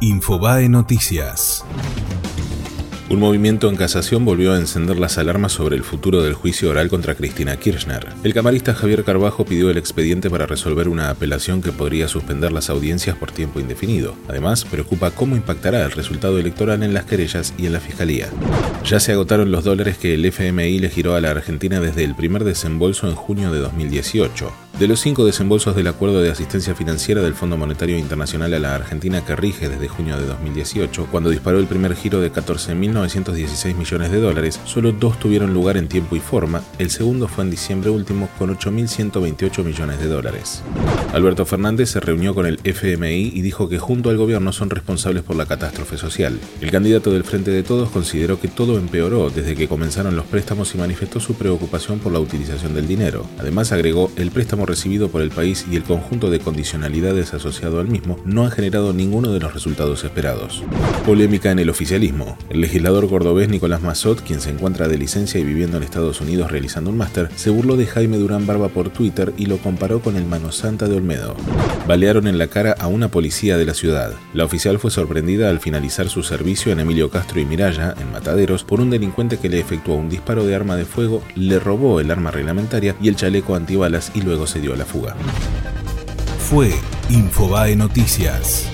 Infobae Noticias. Un movimiento en casación volvió a encender las alarmas sobre el futuro del juicio oral contra Cristina Kirchner. El camarista Javier Carbajo pidió el expediente para resolver una apelación que podría suspender las audiencias por tiempo indefinido. Además, preocupa cómo impactará el resultado electoral en las querellas y en la fiscalía. Ya se agotaron los dólares que el FMI le giró a la Argentina desde el primer desembolso en junio de 2018. De los cinco desembolsos del acuerdo de asistencia financiera del Fondo Monetario Internacional a la Argentina que rige desde junio de 2018, cuando disparó el primer giro de 14.916 millones de dólares, solo dos tuvieron lugar en tiempo y forma, el segundo fue en diciembre último con 8.128 millones de dólares. Alberto Fernández se reunió con el FMI y dijo que junto al gobierno son responsables por la catástrofe social. El candidato del Frente de Todos consideró que todo empeoró desde que comenzaron los préstamos y manifestó su preocupación por la utilización del dinero. Además agregó, el préstamo recibido por el país y el conjunto de condicionalidades asociado al mismo no han generado ninguno de los resultados esperados. Polémica en el oficialismo. El legislador cordobés Nicolás Mazot, quien se encuentra de licencia y viviendo en Estados Unidos realizando un máster, se burló de Jaime Durán Barba por Twitter y lo comparó con el Mano Santa de Olmedo. Balearon en la cara a una policía de la ciudad. La oficial fue sorprendida al finalizar su servicio en Emilio Castro y Miraya, en Mataderos, por un delincuente que le efectuó un disparo de arma de fuego, le robó el arma reglamentaria y el chaleco antibalas y luego se dio a la fuga. Fue Infobae Noticias.